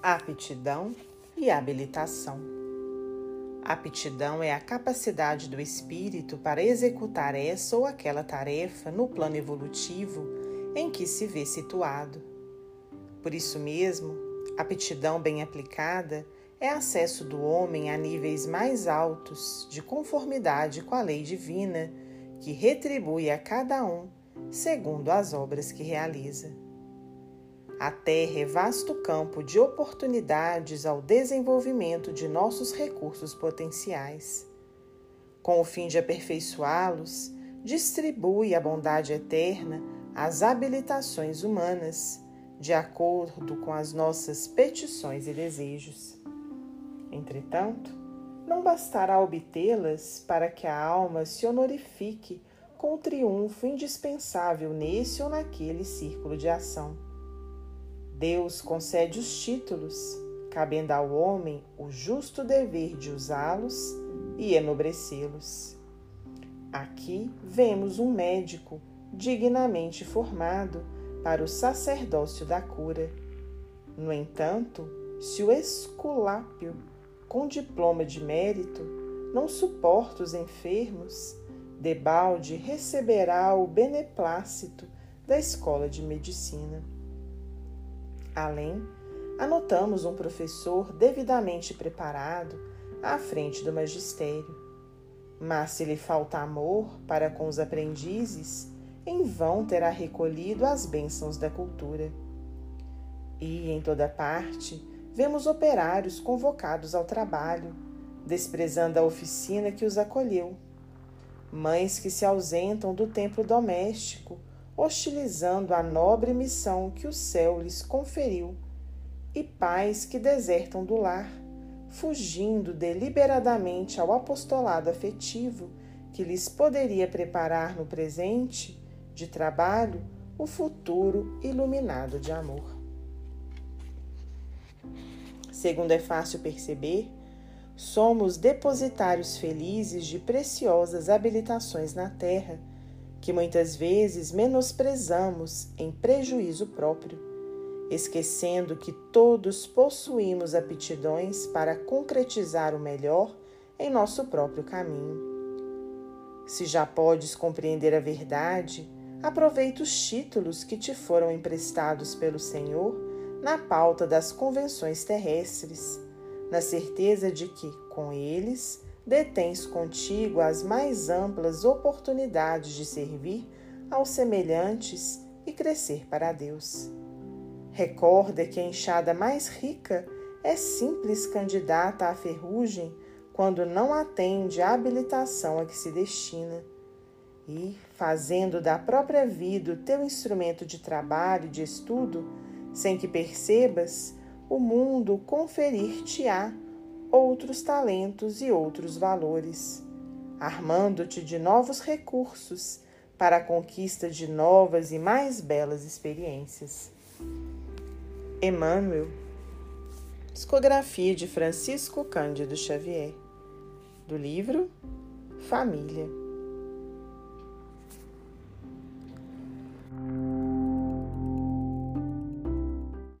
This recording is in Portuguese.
Aptidão e habilitação. Aptidão é a capacidade do espírito para executar essa ou aquela tarefa no plano evolutivo em que se vê situado. Por isso mesmo, aptidão bem aplicada é acesso do homem a níveis mais altos de conformidade com a lei divina, que retribui a cada um segundo as obras que realiza. A Terra é vasto campo de oportunidades ao desenvolvimento de nossos recursos potenciais. Com o fim de aperfeiçoá-los, distribui a bondade eterna às habilitações humanas, de acordo com as nossas petições e desejos. Entretanto, não bastará obtê-las para que a alma se honorifique com o triunfo indispensável nesse ou naquele círculo de ação Deus concede os títulos, cabendo ao homem o justo dever de usá-los e enobrecê-los. Aqui vemos um médico dignamente formado para o sacerdócio da cura. No entanto, se o esculápio, com diploma de mérito, não suporta os enfermos, debalde receberá o beneplácito da escola de medicina. Além, anotamos um professor devidamente preparado à frente do magistério. Mas se lhe falta amor para com os aprendizes, em vão terá recolhido as bênçãos da cultura. E em toda parte vemos operários convocados ao trabalho, desprezando a oficina que os acolheu. Mães que se ausentam do templo doméstico hostilizando a nobre missão que o céu lhes conferiu, e pais que desertam do lar, fugindo deliberadamente ao apostolado afetivo que lhes poderia preparar no presente de trabalho o futuro iluminado de amor. Segundo é fácil perceber, somos depositários felizes de preciosas habilitações na terra que muitas vezes menosprezamos em prejuízo próprio, esquecendo que todos possuímos aptidões para concretizar o melhor em nosso próprio caminho. Se já podes compreender a verdade, aproveita os títulos que te foram emprestados pelo Senhor na pauta das convenções terrestres, na certeza de que, com eles, detens contigo as mais amplas oportunidades de servir aos semelhantes e crescer para Deus. Recorda que a enxada mais rica é simples candidata à ferrugem quando não atende à habilitação a que se destina. E, fazendo da própria vida o teu instrumento de trabalho e de estudo, sem que percebas, o mundo conferir-te-á outros talentos e outros valores, armando-te de novos recursos para a conquista de novas e mais belas experiências. Emmanuel, discografia de Francisco Cândido Xavier, do livro Família.